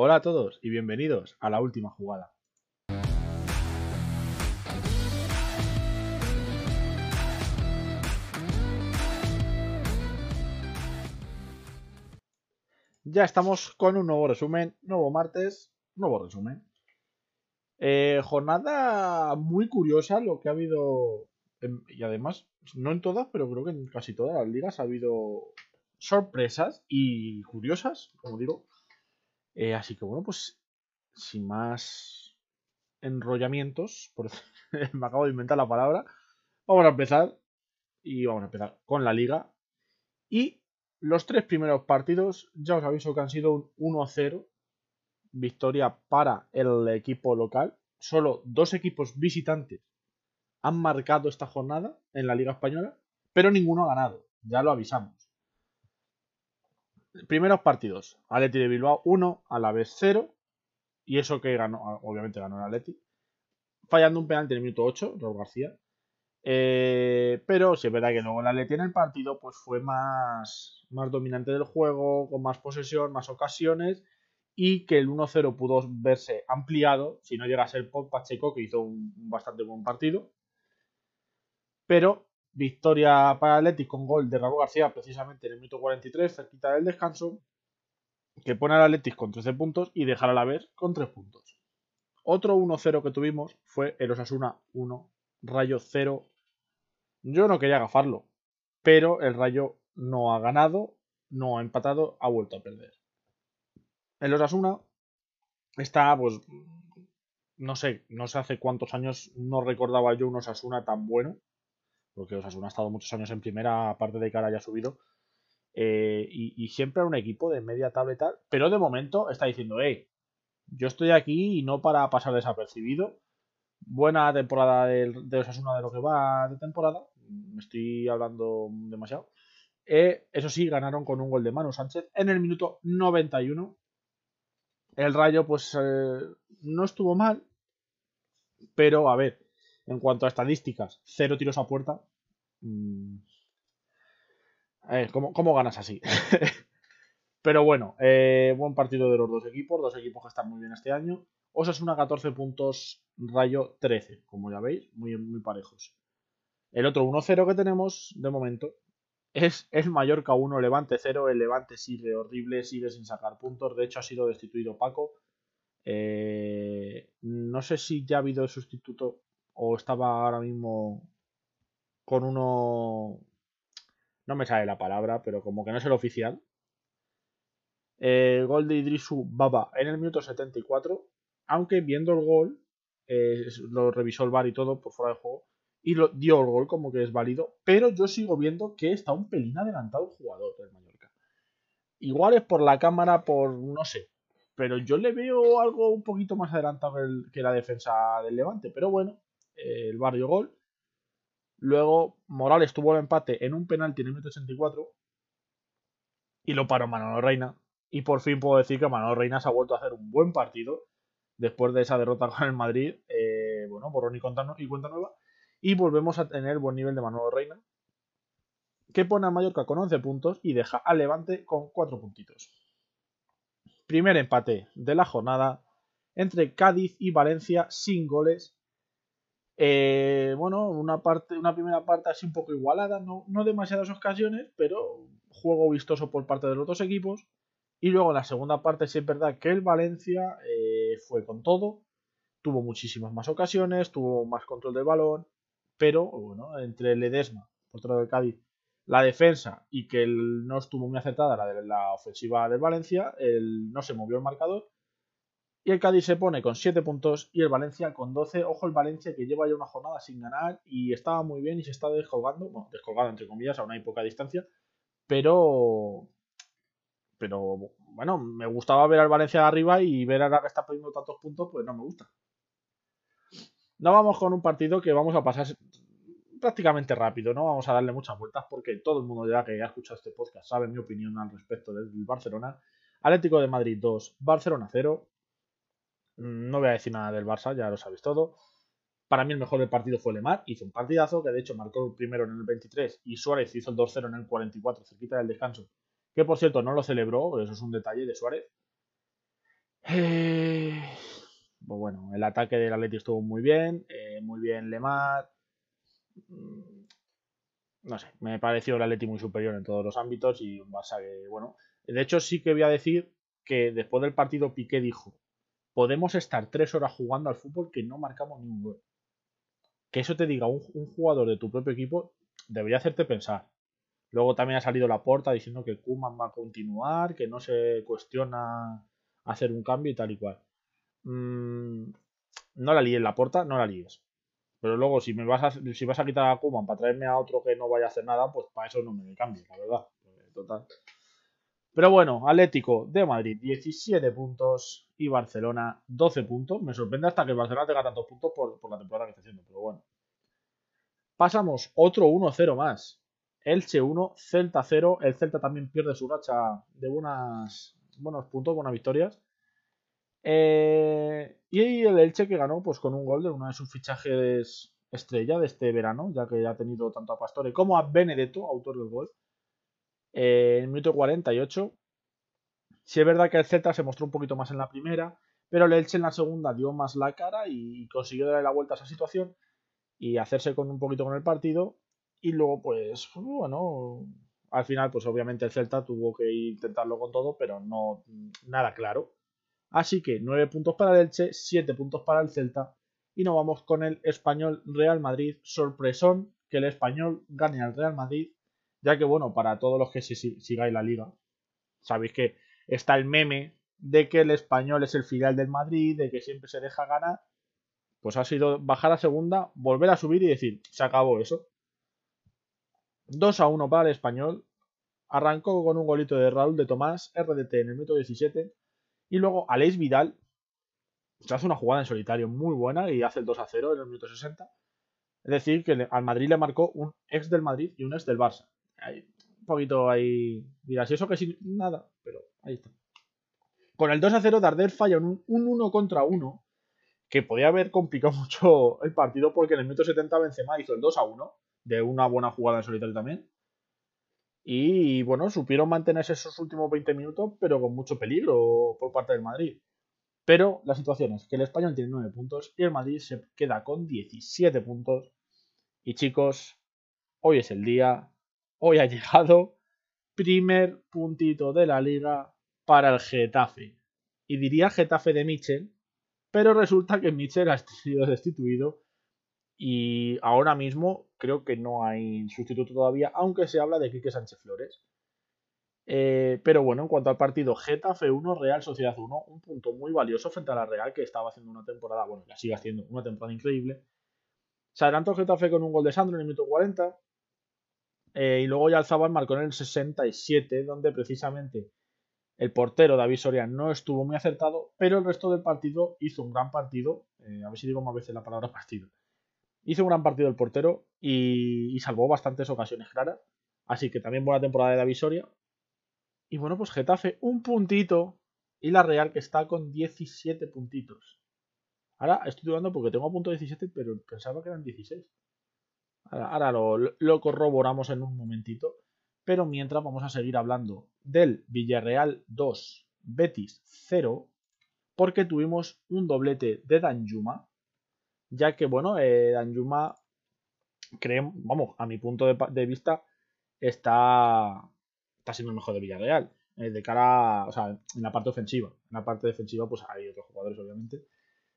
Hola a todos y bienvenidos a la última jugada. Ya estamos con un nuevo resumen, nuevo martes, nuevo resumen. Eh, jornada muy curiosa lo que ha habido, y además, no en todas, pero creo que en casi todas las ligas ha habido sorpresas y curiosas, como digo. Eh, así que bueno, pues sin más enrollamientos, por... me acabo de inventar la palabra, vamos a empezar y vamos a empezar con la liga. Y los tres primeros partidos, ya os aviso que han sido un 1-0, victoria para el equipo local. Solo dos equipos visitantes han marcado esta jornada en la Liga Española, pero ninguno ha ganado, ya lo avisamos. Primeros partidos, Atleti de Bilbao 1, a la vez 0, y eso que ganó, obviamente ganó el Atleti, fallando un penalti en el minuto 8, Raúl García. Eh, pero si es verdad que luego el Atleti en el partido pues fue más, más dominante del juego, con más posesión, más ocasiones, y que el 1-0 pudo verse ampliado, si no llega a ser por Pacheco, que hizo un bastante buen partido. Pero victoria para Atlético con gol de Raúl García precisamente en el minuto 43, cerquita del descanso, que pone al Atlético con 13 puntos y dejar la ver con 3 puntos. Otro 1-0 que tuvimos fue el Osasuna 1, Rayo 0. Yo no quería agafarlo, pero el Rayo no ha ganado, no ha empatado, ha vuelto a perder. El Osasuna está, pues, no sé, no sé hace cuántos años no recordaba yo un Osasuna tan bueno porque Osasuna ha estado muchos años en primera, aparte de que ahora haya subido. Eh, y, siempre era un equipo de media tabla tal, pero de momento está diciendo, hey, yo estoy aquí y no para pasar desapercibido. Buena temporada de, de Osasuna de lo que va de temporada, me estoy hablando demasiado. Eh, eso sí, ganaron con un gol de Manu Sánchez en el minuto 91. El Rayo, pues, eh, no estuvo mal, pero a ver, en cuanto a estadísticas, cero tiros a puerta. Mm. ¿cómo, ganas así? Pero bueno, eh, buen partido de los dos equipos, dos equipos que están muy bien este año. Osasuna 14 puntos, Rayo 13, como ya veis, muy, muy parejos. El otro 1-0 que tenemos de momento es el Mallorca 1, Levante 0. El Levante sigue horrible, sigue sin sacar puntos. De hecho, ha sido destituido Paco. Eh, no sé si ya ha habido el sustituto o estaba ahora mismo con uno... No me sale la palabra, pero como que no es el oficial. Eh, gol de Idrisu Baba en el minuto 74. Aunque viendo el gol, eh, lo revisó el bar y todo por fuera del juego. Y lo, dio el gol como que es válido. Pero yo sigo viendo que está un pelín adelantado el jugador del Mallorca. Igual es por la cámara, por no sé. Pero yo le veo algo un poquito más adelantado que la defensa del Levante. Pero bueno, el barrio gol. Luego Morales tuvo el empate en un penalti en el minuto 84 y lo paró Manolo Reina. Y por fin puedo decir que Manolo Reina se ha vuelto a hacer un buen partido después de esa derrota con el Madrid. Eh, bueno, borrón y cuenta, y cuenta nueva. Y volvemos a tener buen nivel de Manolo Reina. Que pone a Mallorca con 11 puntos y deja al Levante con 4 puntitos. Primer empate de la jornada entre Cádiz y Valencia sin goles eh, bueno, una, parte, una primera parte así un poco igualada, no, no demasiadas ocasiones, pero juego vistoso por parte de los dos equipos. Y luego en la segunda parte sí es verdad que el Valencia eh, fue con todo, tuvo muchísimas más ocasiones, tuvo más control del balón, pero bueno, entre el Edesma, por otro lado del Cádiz, la defensa y que no estuvo muy acertada la ofensiva del Valencia, el, no se movió el marcador y el Cádiz se pone con 7 puntos y el Valencia con 12. Ojo el Valencia que lleva ya una jornada sin ganar y estaba muy bien y se está descolgando. Bueno, descolgado entre comillas, a una poca distancia. Pero... Pero bueno, me gustaba ver al Valencia de arriba y ver ahora que está perdiendo tantos puntos, pues no me gusta. No vamos con un partido que vamos a pasar prácticamente rápido, no vamos a darle muchas vueltas porque todo el mundo ya que ha escuchado este podcast sabe mi opinión al respecto del Barcelona. Atlético de Madrid 2, Barcelona 0. No voy a decir nada del Barça, ya lo sabéis todo. Para mí el mejor del partido fue Lemar, hizo un partidazo, que de hecho marcó primero en el 23 y Suárez hizo el 2-0 en el 44, cerquita del descanso, que por cierto no lo celebró, eso es un detalle de Suárez. Eh, pues bueno, el ataque del Atleti estuvo muy bien, eh, muy bien Lemar. Mm, no sé, me pareció el Atleti muy superior en todos los ámbitos y un Barça que, bueno, de hecho sí que voy a decir que después del partido Piqué dijo, podemos estar tres horas jugando al fútbol que no marcamos ni un gol. Que eso te diga un, jugador de tu propio equipo debería hacerte pensar. Luego también ha salido la porta diciendo que Kuman va a continuar, que no se cuestiona hacer un cambio y tal y cual. Mm, no la líes la puerta, no la líes. Pero luego, si me vas a, si vas a quitar a Kuman para traerme a otro que no vaya a hacer nada, pues para eso no me cambie, la verdad. Total. Pero bueno, Atlético de Madrid 17 puntos y Barcelona 12 puntos. Me sorprende hasta que Barcelona tenga tantos puntos por, por la temporada que está haciendo, pero bueno. Pasamos otro 1-0 más. Elche 1, Celta 0. El Celta también pierde su racha de buenas, buenos puntos, buenas victorias. Eh, y el Elche que ganó pues con un gol de uno de sus fichajes estrella de este verano, ya que ya ha tenido tanto a Pastore como a Benedetto, autor del gol. Eh, en el minuto 48. Si es verdad que el Celta se mostró un poquito más en la primera, pero el Elche en la segunda dio más la cara y consiguió darle la vuelta a esa situación y hacerse con un poquito con el partido. Y luego, pues, bueno, al final, pues obviamente el Celta tuvo que intentarlo con todo, pero no nada claro. Así que 9 puntos para el Elche, 7 puntos para el Celta. Y nos vamos con el español Real Madrid. Sorpresón que el español gane al Real Madrid. Ya que, bueno, para todos los que sigáis la liga, sabéis que está el meme de que el español es el filial del Madrid, de que siempre se deja ganar. Pues ha sido bajar a segunda, volver a subir y decir, se acabó eso. 2 a 1 para el español. Arrancó con un golito de Raúl de Tomás, RDT en el minuto 17. Y luego Aleix Vidal se hace una jugada en solitario muy buena y hace el 2 a 0 en el minuto 60. Es decir, que al Madrid le marcó un ex del Madrid y un ex del Barça. Un poquito ahí. Dirás, ¿y eso que sí? Nada, pero ahí está. Con el 2 a 0, Darder falla un, un 1 contra 1 que podía haber complicado mucho el partido porque en el minuto 70 Benzema hizo el 2 a 1 de una buena jugada en solitario también. Y bueno, supieron mantenerse esos últimos 20 minutos, pero con mucho peligro por parte del Madrid. Pero la situación es que el español tiene 9 puntos y el Madrid se queda con 17 puntos. Y chicos, hoy es el día, hoy ha llegado primer puntito de la liga para el Getafe. Y diría Getafe de Michel, pero resulta que Michel ha sido destituido y ahora mismo creo que no hay sustituto todavía, aunque se habla de Quique Sánchez Flores. Eh, pero bueno, en cuanto al partido, Getafe 1, Real Sociedad 1, un punto muy valioso frente a la Real, que estaba haciendo una temporada, bueno, ya sigue haciendo una temporada increíble. Se adelantó Getafe con un gol de Sandro en el minuto 40. Eh, y luego ya el marcó en el 67, donde precisamente el portero David Soria no estuvo muy acertado, pero el resto del partido hizo un gran partido. Eh, a ver si digo más veces la palabra partido. Hizo un gran partido el portero y, salvó bastantes ocasiones claras. Así que también buena temporada de David Soria. Y bueno, pues Getafe un puntito y la Real que está con 17 puntitos. Ahora estoy dudando porque tengo a punto 17, pero pensaba que eran 16. Ahora, lo, corroboramos en un momentito. Pero mientras vamos a seguir hablando del Villarreal 2, Betis 0, porque tuvimos un doblete de Danjuma ya que, bueno, eh, Danjuma, creemos, vamos, a mi punto de, vista, está, está siendo el mejor de Villarreal. Eh, de cara, o sea, en la parte ofensiva. En la parte defensiva, pues hay otros jugadores, obviamente.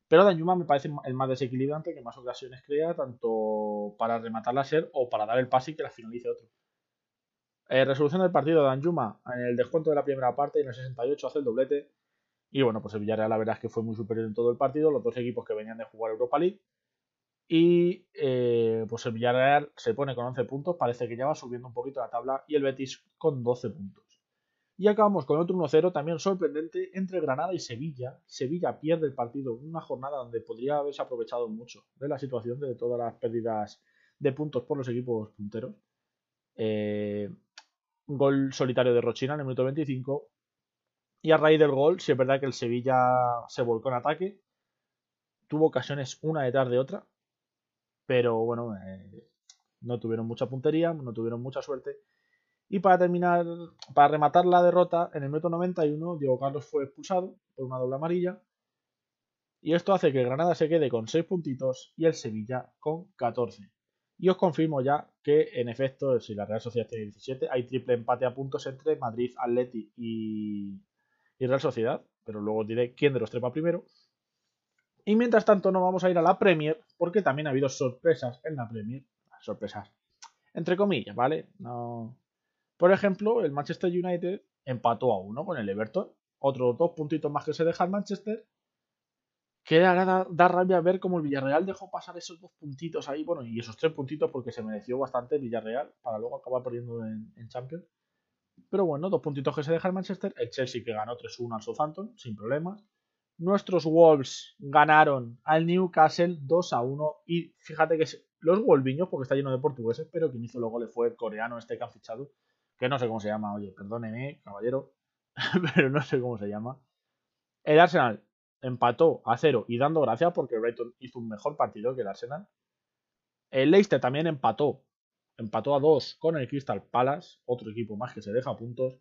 Pero Danjuma me parece el más desequilibrante, que más ocasiones crea, tanto para rematar la ser o para dar el pase y que la finalice otro. Eh, resolución del partido, Danjuma, en el descuento de la primera parte, en el 68 hace el doblete. Y bueno, pues el Villarreal la verdad es que fue muy superior en todo el partido, los dos equipos que venían de jugar Europa League. Y eh, pues el Villarreal se pone con 11 puntos, parece que ya va subiendo un poquito la tabla, y el Betis con 12 puntos. Y acabamos con otro 1-0 también sorprendente entre Granada y Sevilla. Sevilla pierde el partido en una jornada donde podría haberse aprovechado mucho de la situación de todas las pérdidas de puntos por los equipos punteros. Eh, gol solitario de Rochina en el minuto 25 y a raíz del gol, si es verdad que el Sevilla se volcó en ataque, tuvo ocasiones una detrás de otra, pero bueno, eh, no tuvieron mucha puntería, no tuvieron mucha suerte. Y para terminar, para rematar la derrota, en el minuto 91, Diego Carlos fue expulsado por una doble amarilla. Y esto hace que Granada se quede con 6 puntitos y el Sevilla con 14. Y os confirmo ya que, en efecto, si la Real Sociedad tiene 17, hay triple empate a puntos entre Madrid, Atleti y, Real Sociedad. Pero luego diré quién de los tres va primero. Y mientras tanto, no vamos a ir a la Premier, porque también ha habido sorpresas en la Premier. Sorpresas. Entre comillas, ¿vale? No. Por ejemplo, el Manchester United empató a uno con el Everton. Otros dos puntitos más que se deja el Manchester. Que da, da, rabia ver cómo el Villarreal dejó pasar esos dos puntitos ahí, bueno, y esos tres puntitos porque se mereció bastante Villarreal para luego acabar perdiendo en, Champions. Pero bueno, dos puntitos que se deja Manchester, el Chelsea que ganó 3-1 al Southampton, sin problemas. Nuestros Wolves ganaron al Newcastle 2-1 y fíjate que los Wolviños, porque está lleno de portugueses, pero quien hizo los goles fue el coreano este que han fichado, que no sé cómo se llama, oye, perdóneme, caballero, pero no sé cómo se llama. El Arsenal empató a cero y dando gracias porque Brighton hizo un mejor partido que el Arsenal. El Leicester también empató, empató a dos con el Crystal Palace, otro equipo más que se deja puntos.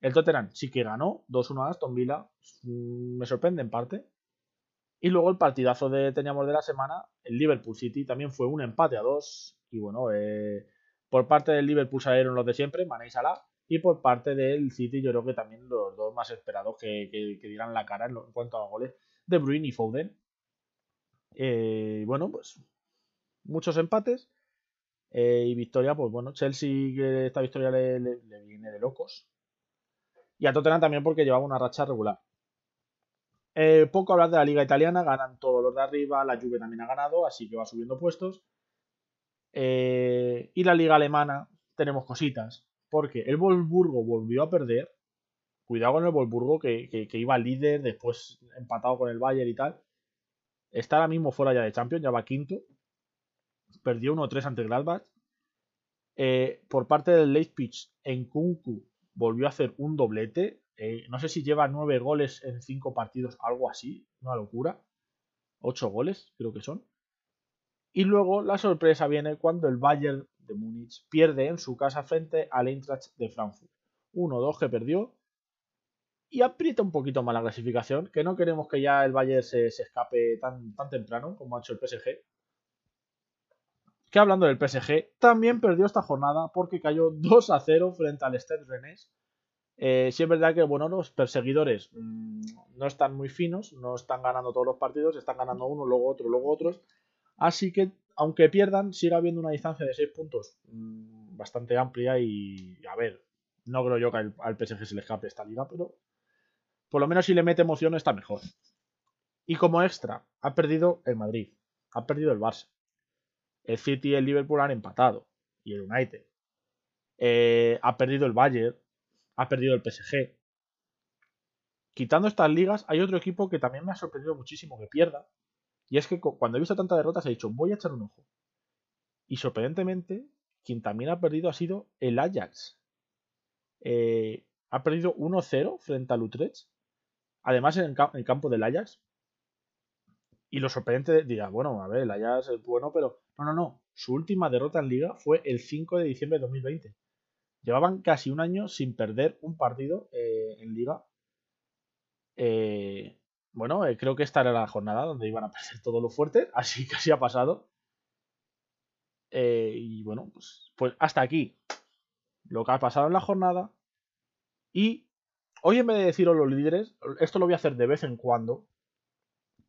El Tottenham sí que ganó 2-1 a Aston Villa, mm, me sorprende en parte. Y luego el partidazo de teníamos de la semana, el Liverpool City también fue un empate a dos. Y bueno, eh, por parte del Liverpool salieron los de siempre, Mané y Salah. Y por parte del City, yo creo que también los dos más esperados que, que, digan la cara en, cuanto a goles, De Bruyne y Foden. Eh, bueno, pues muchos empates. Eh, y victoria, pues bueno, Chelsea, que esta victoria le, viene de locos. Y a Tottenham también porque llevaba una racha regular. Eh, poco hablar de la liga italiana, ganan todos los de arriba, la Juve también ha ganado, así que va subiendo puestos. Y la liga alemana, tenemos cositas porque el Wolfsburgo volvió a perder. Cuidado con el Wolfsburgo que, iba líder, después empatado con el Bayern y tal. Está ahora mismo fuera ya de Champions, ya va quinto. Perdió 1-3 ante Gladbach. Eh, por parte del Leipzig, en Kunku volvió a hacer un doblete. Eh, no sé si lleva 9 goles en 5 partidos, algo así. Una locura. 8 goles, creo que son. Y luego la sorpresa viene cuando el Bayern de Múnich pierde en su casa frente al Eintracht de Frankfurt. 1-2 que perdió y aprieta un poquito más la clasificación, que no queremos que ya el Bayern se, escape tan, tan temprano como ha hecho el PSG. Que hablando del PSG, también perdió esta jornada porque cayó 2 0 frente al Stade Rennes. Eh, sí es verdad que bueno, los perseguidores mm, no están muy finos, no están ganando todos los partidos, están ganando uno, luego otro, luego otros. Así que aunque pierdan, sigue habiendo una distancia de 6 puntos mm, bastante amplia y, a ver, no creo yo que al, PSG se le escape esta liga, pero por lo menos si le mete emoción está mejor. Y como extra, ha perdido el Madrid, ha perdido el Barça. El City y el Liverpool han empatado, y el United. Eh, ha perdido el Bayern, ha perdido el PSG. Quitando estas ligas, hay otro equipo que también me ha sorprendido muchísimo que pierda, y es que cuando he visto tantas derrotas he dicho, voy a echar un ojo. Y sorprendentemente, quien también ha perdido ha sido el Ajax. Eh, ha perdido 1-0 frente al Utrecht. Además, en el, campo del Ajax. Y lo sorprendente dirá, bueno, a ver, el Ajax es bueno, pero. No, no, no. Su última derrota en liga fue el 5 de diciembre de 2020. Llevaban casi un año sin perder un partido eh, en liga. Eh, bueno, eh, creo que esta era la jornada donde iban a perder todo lo fuerte, así que así ha pasado. Eh, y bueno, pues, pues hasta aquí lo que ha pasado en la jornada. Y hoy en vez de deciros los líderes, esto lo voy a hacer de vez en cuando.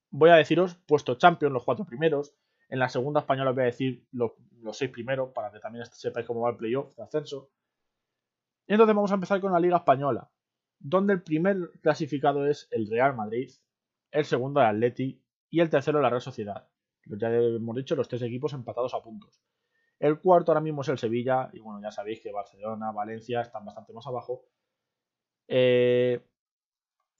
Voy a deciros puesto champion, los cuatro primeros. En la segunda española voy a decir los, los seis primeros para que también sepáis cómo va el playoff de ascenso. Y entonces vamos a empezar con la Liga Española, donde el primer clasificado es el Real Madrid, el segundo el Atleti y el tercero la Real Sociedad. Ya hemos dicho, los tres equipos empatados a puntos. El cuarto ahora mismo es el Sevilla, y bueno, ya sabéis que Barcelona, Valencia están bastante más abajo. Eh,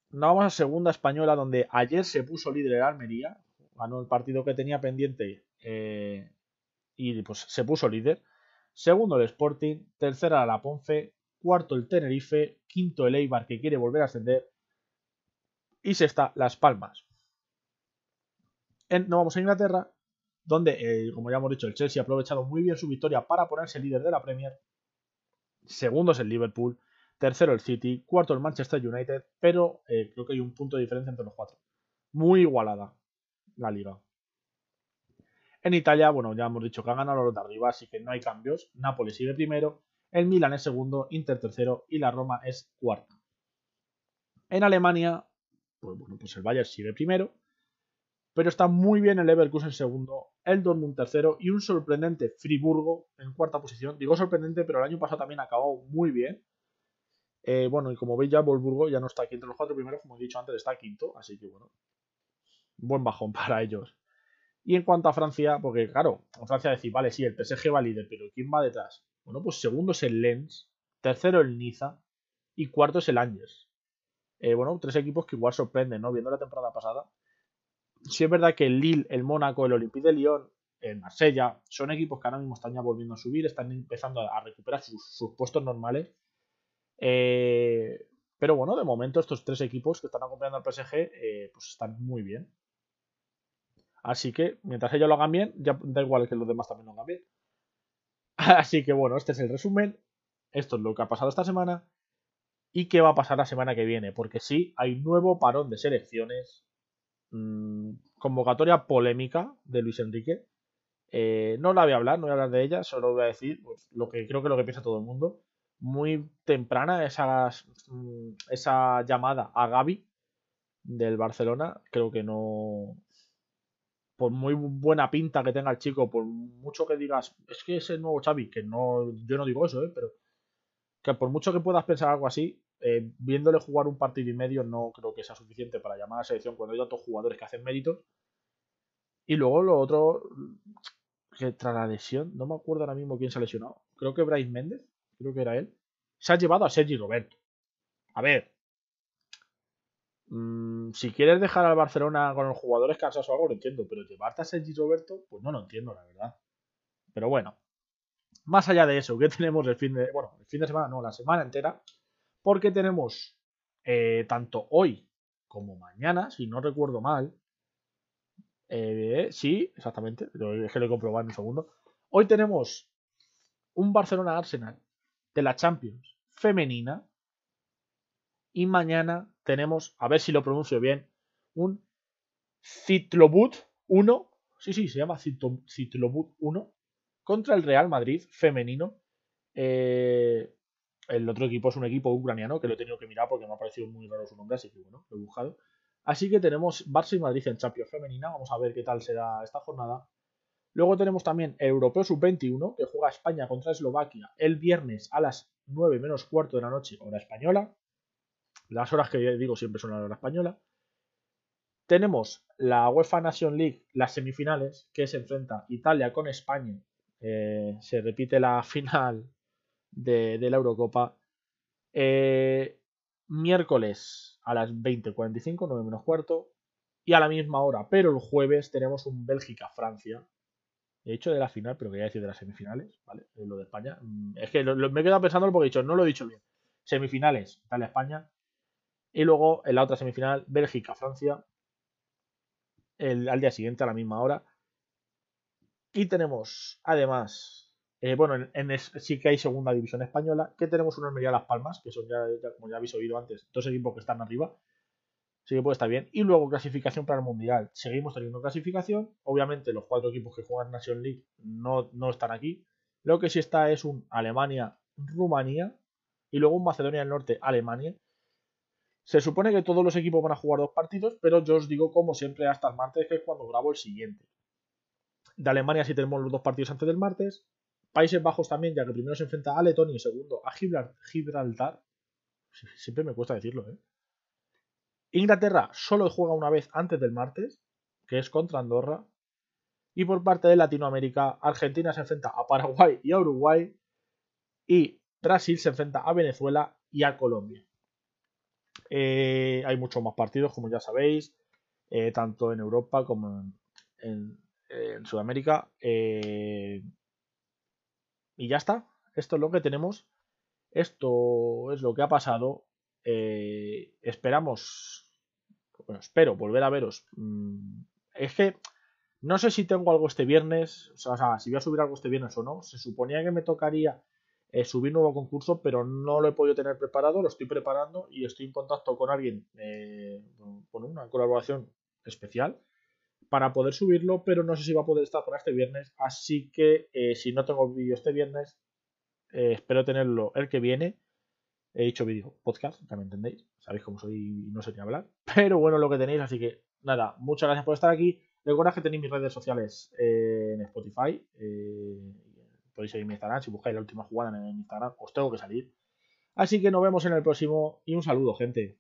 vamos a segunda española, donde ayer se puso líder el Almería, ganó el partido que tenía pendiente eh, y pues se puso líder. Segundo el Sporting, tercera la Ponce, cuarto el Tenerife, quinto el Eibar que quiere volver a ascender y sexta, Las Palmas. En, no vamos a Inglaterra, donde, eh, como ya hemos dicho, el Chelsea ha aprovechado muy bien su victoria para ponerse líder de la Premier. segundo es el Liverpool, tercero el City, cuarto el Manchester United, pero eh, creo que hay un punto de diferencia entre los cuatro. Muy igualada la liga. En Italia, bueno, ya hemos dicho que han ganado los de arriba, así que no hay cambios. Napoli sigue primero, el Milan es segundo, Inter tercero y la Roma es cuarta. En Alemania, pues bueno, pues el Bayern sigue primero, pero está muy bien el Leverkusen segundo, el Dortmund tercero y un sorprendente Friburgo en cuarta posición. Digo sorprendente, pero el año pasado también acabó muy bien. Eh, bueno, y como veis ya Wolfsburgo ya no está aquí entre los cuatro primeros, como he dicho antes, está quinto, así que bueno, buen bajón para ellos. Y en cuanto a Francia, porque claro, Francia decir, vale, sí, el PSG va líder, pero ¿quién va detrás? Bueno, pues segundo es el Lens, tercero el Niza y cuarto es el Angers. Eh, bueno, tres equipos que igual sorprenden, ¿no? Viendo la temporada pasada. Sí es verdad que el Lille, el Mónaco, el Olympique de Lyon, el Marsella, son equipos que ahora mismo están ya volviendo a subir, están empezando a recuperar sus, puestos normales. Eh, pero bueno, de momento estos tres equipos que están acompañando al PSG, eh, pues están muy bien. Así que mientras ellos lo hagan bien, ya da igual que los demás también lo hagan bien. Así que bueno, este es el resumen. Esto es lo que ha pasado esta semana. ¿Y qué va a pasar la semana que viene? Porque sí, hay nuevo parón de selecciones. Mm, convocatoria polémica de Luis Enrique. Eh, no la voy a hablar, no voy a hablar de ella, solo voy a decir pues, lo que creo que lo que piensa todo el mundo. Muy temprana esa, mm, esa llamada a Gaby del Barcelona. Creo que no, por muy buena pinta que tenga el chico, por mucho que digas, es que es el nuevo Xavi, que no, yo no digo eso, ¿eh? pero que por mucho que puedas pensar algo así, eh, viéndole jugar un partido y medio no creo que sea suficiente para llamar a la selección cuando hay tantos jugadores que hacen méritos. Y luego lo otro, que tras la lesión, no me acuerdo ahora mismo quién se ha lesionado, creo que Bryce Méndez, creo que era él, se ha llevado a Sergi Roberto. A ver, Mm, si quieres dejar al Barcelona con los jugadores cansados o algo, lo entiendo, pero llevarte a Sergi Roberto, pues no lo entiendo, la verdad. Pero bueno, más allá de eso, ¿qué tenemos el fin de. Bueno, el fin de semana, no, la semana entera. Porque tenemos eh, tanto hoy como mañana, si no recuerdo mal. Eh, sí, exactamente. Es que lo he comprobado en un segundo. Hoy tenemos un Barcelona Arsenal de la Champions femenina y mañana tenemos, a ver si lo pronuncio bien, un Citlobut 1. Sí, sí, se llama Citlobut 1 contra el Real Madrid femenino. Eh, el otro equipo es un equipo ucraniano que lo he tenido que mirar porque me ha parecido muy raro su nombre, así que bueno, lo he buscado. Así que tenemos Barça y Madrid en Champions femenina. Vamos a ver qué tal será esta jornada. Luego tenemos también el Europeo Sub-21 que juega España contra Eslovaquia el viernes a las 9 menos cuarto de la noche, hora española. Las horas que digo siempre son la hora española. Tenemos la UEFA Nation League, las semifinales, que se enfrenta Italia con España. Eh, se repite la final de, la Eurocopa. Eh, miércoles a las 20.45, 9 menos cuarto. Y a la misma hora, pero el jueves tenemos un Bélgica-Francia. He dicho de la final, pero quería decir de las semifinales, ¿vale? Lo de España. Mm, es que me he quedado pensando porque he dicho, no lo he dicho bien. Semifinales, Italia-España. Y luego en la otra semifinal, Bélgica-Francia. Al día siguiente, a la misma hora. Y tenemos, además, eh, bueno, en, sí que hay segunda división española, que tenemos una Almería Las Palmas, que son ya, como ya habéis oído antes, dos equipos que están arriba. Así que puede estar bien. Y luego clasificación para el Mundial. Seguimos teniendo clasificación. Obviamente los cuatro equipos que juegan Nation League no, no están aquí. Lo que sí está es un Alemania-Rumanía y luego un Macedonia del Norte-Alemania se supone que todos los equipos van a jugar dos partidos, pero yo os digo como siempre hasta el martes, que es cuando grabo el siguiente. De Alemania sí tenemos los dos partidos antes del martes. Países Bajos también, ya que primero se enfrenta a Letonia y segundo a Gibraltar. Siempre me cuesta decirlo, ¿eh? Inglaterra solo juega una vez antes del martes, que es contra Andorra. Y por parte de Latinoamérica, Argentina se enfrenta a Paraguay y a Uruguay. Y Brasil se enfrenta a Venezuela y a Colombia. Eh, hay muchos más partidos, como ya sabéis, eh, tanto en Europa como en, Sudamérica. Eh, y ya está. Esto es lo que tenemos. Esto es lo que ha pasado. esperamos. Bueno, espero volver a veros. Mm, es que no sé si tengo algo este viernes. O sea, si voy a subir algo este viernes o no. Se suponía que me tocaría eh, subir nuevo concurso, pero no lo he podido tener preparado, lo estoy preparando y estoy en contacto con alguien eh, con una colaboración especial para poder subirlo, pero no sé si va a poder estar para este viernes, así que eh, si no tengo vídeo este viernes, espero tenerlo el que viene. He dicho vídeo, podcast, me entendéis, sabéis cómo soy y no sé ni hablar, pero bueno lo que tenéis, así que nada, muchas gracias por estar aquí. Recuerda que tenéis mis redes sociales en Spotify, podéis seguir mi Instagram. Si buscáis la última jugada en Instagram, os tengo que salir. Así que nos vemos en el próximo y un saludo, gente.